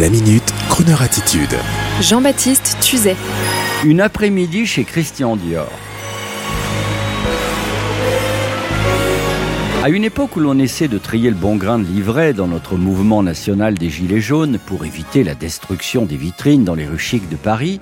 La minute, Kroneur attitude. Jean-Baptiste Tuzet. Une après-midi chez Christian Dior. À une époque où l'on essaie de trier le bon grain de livret dans notre mouvement national des Gilets jaunes pour éviter la destruction des vitrines dans les rues chics de Paris,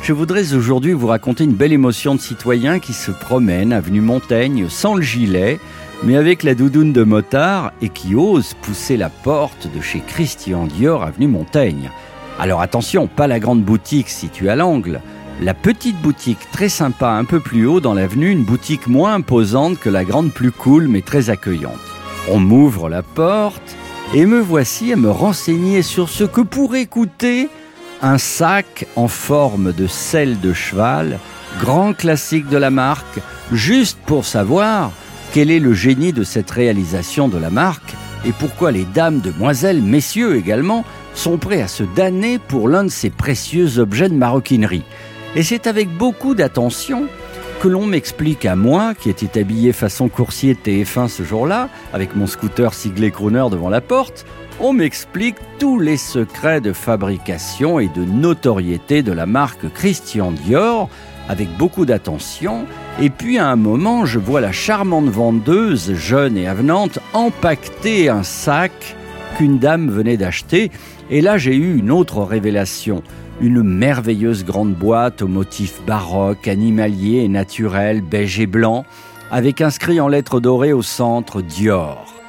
je voudrais aujourd'hui vous raconter une belle émotion de citoyen qui se promène avenue Montaigne sans le gilet, mais avec la doudoune de motard et qui ose pousser la porte de chez Christian Dior avenue Montaigne. Alors attention, pas la grande boutique située à l'angle, la petite boutique très sympa un peu plus haut dans l'avenue, une boutique moins imposante que la grande plus cool mais très accueillante. On m'ouvre la porte et me voici à me renseigner sur ce que pourrait coûter un sac en forme de selle de cheval, grand classique de la marque, juste pour savoir quel est le génie de cette réalisation de la marque et pourquoi les dames, demoiselles, messieurs également, sont prêts à se damner pour l'un de ces précieux objets de maroquinerie? Et c'est avec beaucoup d'attention que l'on m'explique à moi, qui était habillé façon coursier de TF1 ce jour-là, avec mon scooter siglé Crooner devant la porte, on m'explique tous les secrets de fabrication et de notoriété de la marque Christian Dior, avec beaucoup d'attention, et puis à un moment, je vois la charmante vendeuse, jeune et avenante, empaqueter un sac qu'une dame venait d'acheter, et là j'ai eu une autre révélation. Une merveilleuse grande boîte au motif baroque, animalier et naturel, beige et blanc, avec inscrit en lettres dorées au centre Dior.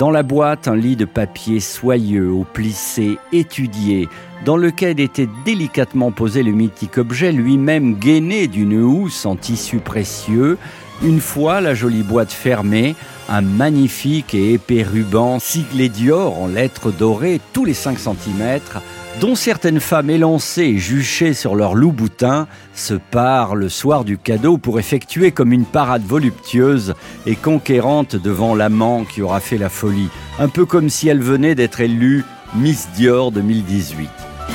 Dans la boîte, un lit de papier soyeux, au plissé, étudié, dans lequel était délicatement posé le mythique objet, lui-même gainé d'une housse en tissu précieux. Une fois la jolie boîte fermée, un magnifique et épais ruban siglé Dior en lettres dorées tous les 5 cm dont certaines femmes élancées et juchées sur leur loup boutin se parent le soir du cadeau pour effectuer comme une parade voluptueuse et conquérante devant l'amant qui aura fait la folie, un peu comme si elle venait d'être élue Miss Dior 2018.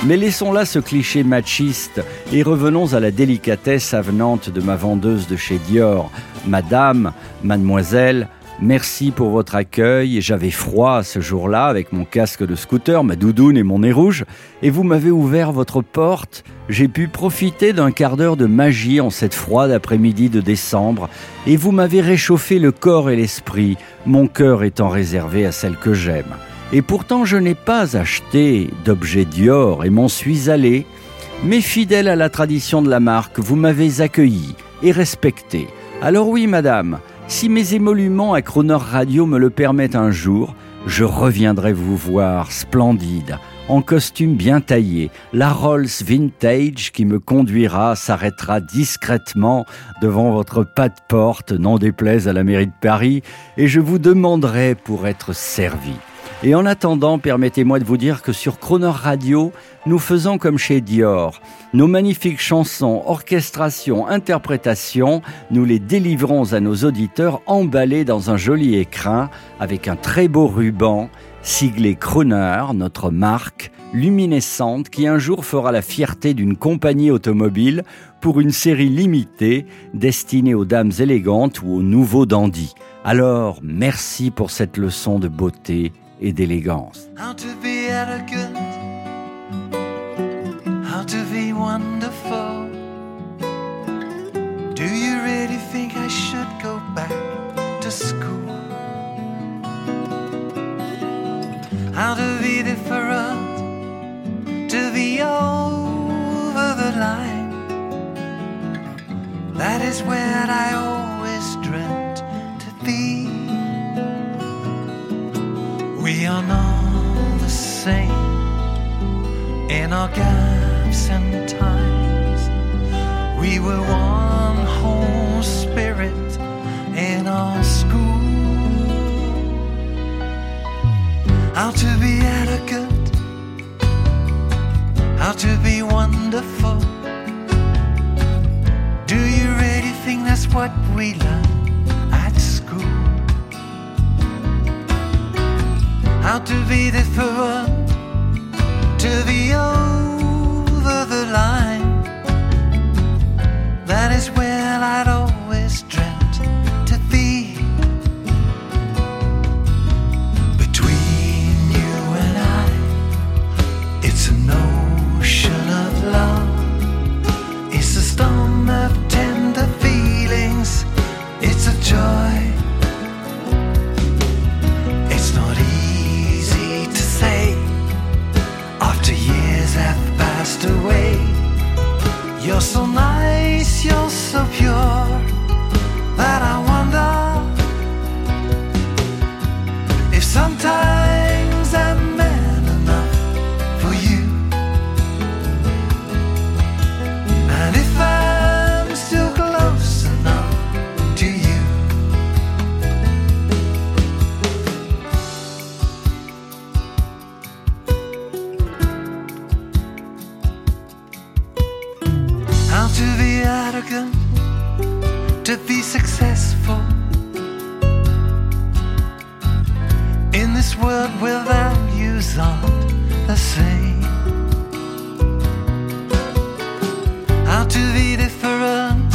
Mais laissons là ce cliché machiste et revenons à la délicatesse avenante de ma vendeuse de chez Dior. Madame, mademoiselle, Merci pour votre accueil. J'avais froid ce jour-là avec mon casque de scooter, ma doudoune et mon nez rouge. Et vous m'avez ouvert votre porte. J'ai pu profiter d'un quart d'heure de magie en cette froide après-midi de décembre. Et vous m'avez réchauffé le corps et l'esprit, mon cœur étant réservé à celle que j'aime. Et pourtant je n'ai pas acheté d'objets Dior et m'en suis allé. Mais fidèle à la tradition de la marque, vous m'avez accueilli et respecté. Alors oui, madame, si mes émoluments à Croner Radio me le permettent un jour, je reviendrai vous voir splendide, en costume bien taillé. La Rolls Vintage qui me conduira s'arrêtera discrètement devant votre pas de porte, non déplaise à la mairie de Paris, et je vous demanderai pour être servi. Et en attendant, permettez-moi de vous dire que sur Croner Radio, nous faisons comme chez Dior. Nos magnifiques chansons, orchestrations, interprétations, nous les délivrons à nos auditeurs emballés dans un joli écrin avec un très beau ruban siglé Croner, notre marque luminescente qui un jour fera la fierté d'une compagnie automobile pour une série limitée destinée aux dames élégantes ou aux nouveaux dandys. Alors, merci pour cette leçon de beauté et d'élégance. How to be elegant, how to be wonderful. Do you really think I should go back to school? How to be different, to be over the line. That is where I always dreamt We are not the same in our gaps and times. We were one whole spirit in our school. How to be elegant, how to be wonderful. Do you really think that's what we learn? How to You're so nice, you're so pure. not the same. How to be different,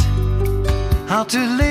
how to live.